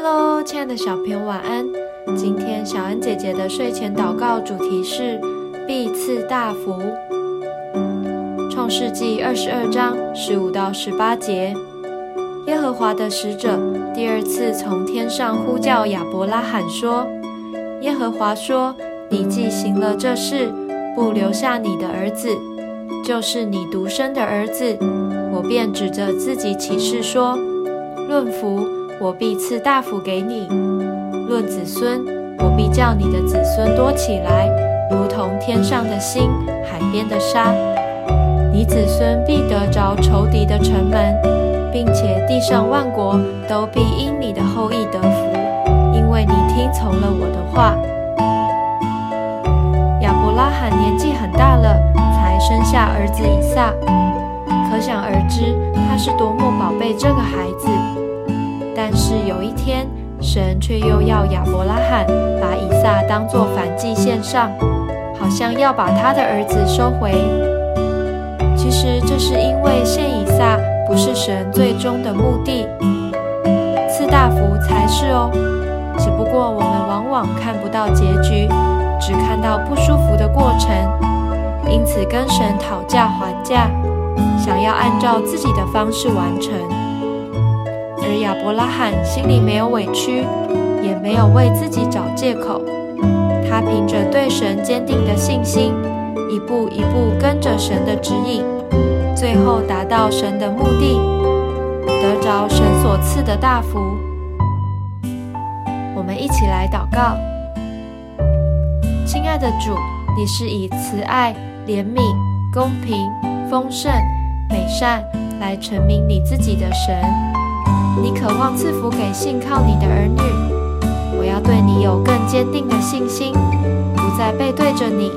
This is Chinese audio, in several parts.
Hello，亲爱的小朋友，晚安。今天小恩姐姐的睡前祷告主题是必赐大福。创世纪二十二章十五到十八节，耶和华的使者第二次从天上呼叫亚伯拉罕说：“耶和华说，你既行了这事，不留下你的儿子，就是你独生的儿子，我便指着自己起誓说：论福，我必赐大福给你；论子孙，我必叫你的子孙多起来，如同天上的星，海边的沙。你子孙必得着仇敌的城门，并且地上万国都必因你的后裔得福，因为你听从了我的话。”亚伯拉罕年纪很大了，才生下儿子以撒，可想而知他是多么宝贝这个孩子。但是有一天，神却又要亚伯拉罕把以撒当作反祭献上，好像要把他的儿子收回。其实这是因为献以撒不是神最终的目的，赐大福才是哦。只不过我们往往看不到结局。只看到不舒服的过程，因此跟神讨价还价，想要按照自己的方式完成。而亚伯拉罕心里没有委屈，也没有为自己找借口，他凭着对神坚定的信心，一步一步跟着神的指引，最后达到神的目的，得着神所赐的大福。我们一起来祷告。亲爱的主，你是以慈爱、怜悯、公平、丰盛、美善来成名你自己的神。你渴望赐福给信靠你的儿女。我要对你有更坚定的信心，不再背对着你，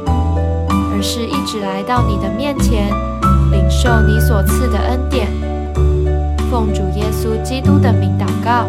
而是一直来到你的面前，领受你所赐的恩典。奉主耶稣基督的名祷告。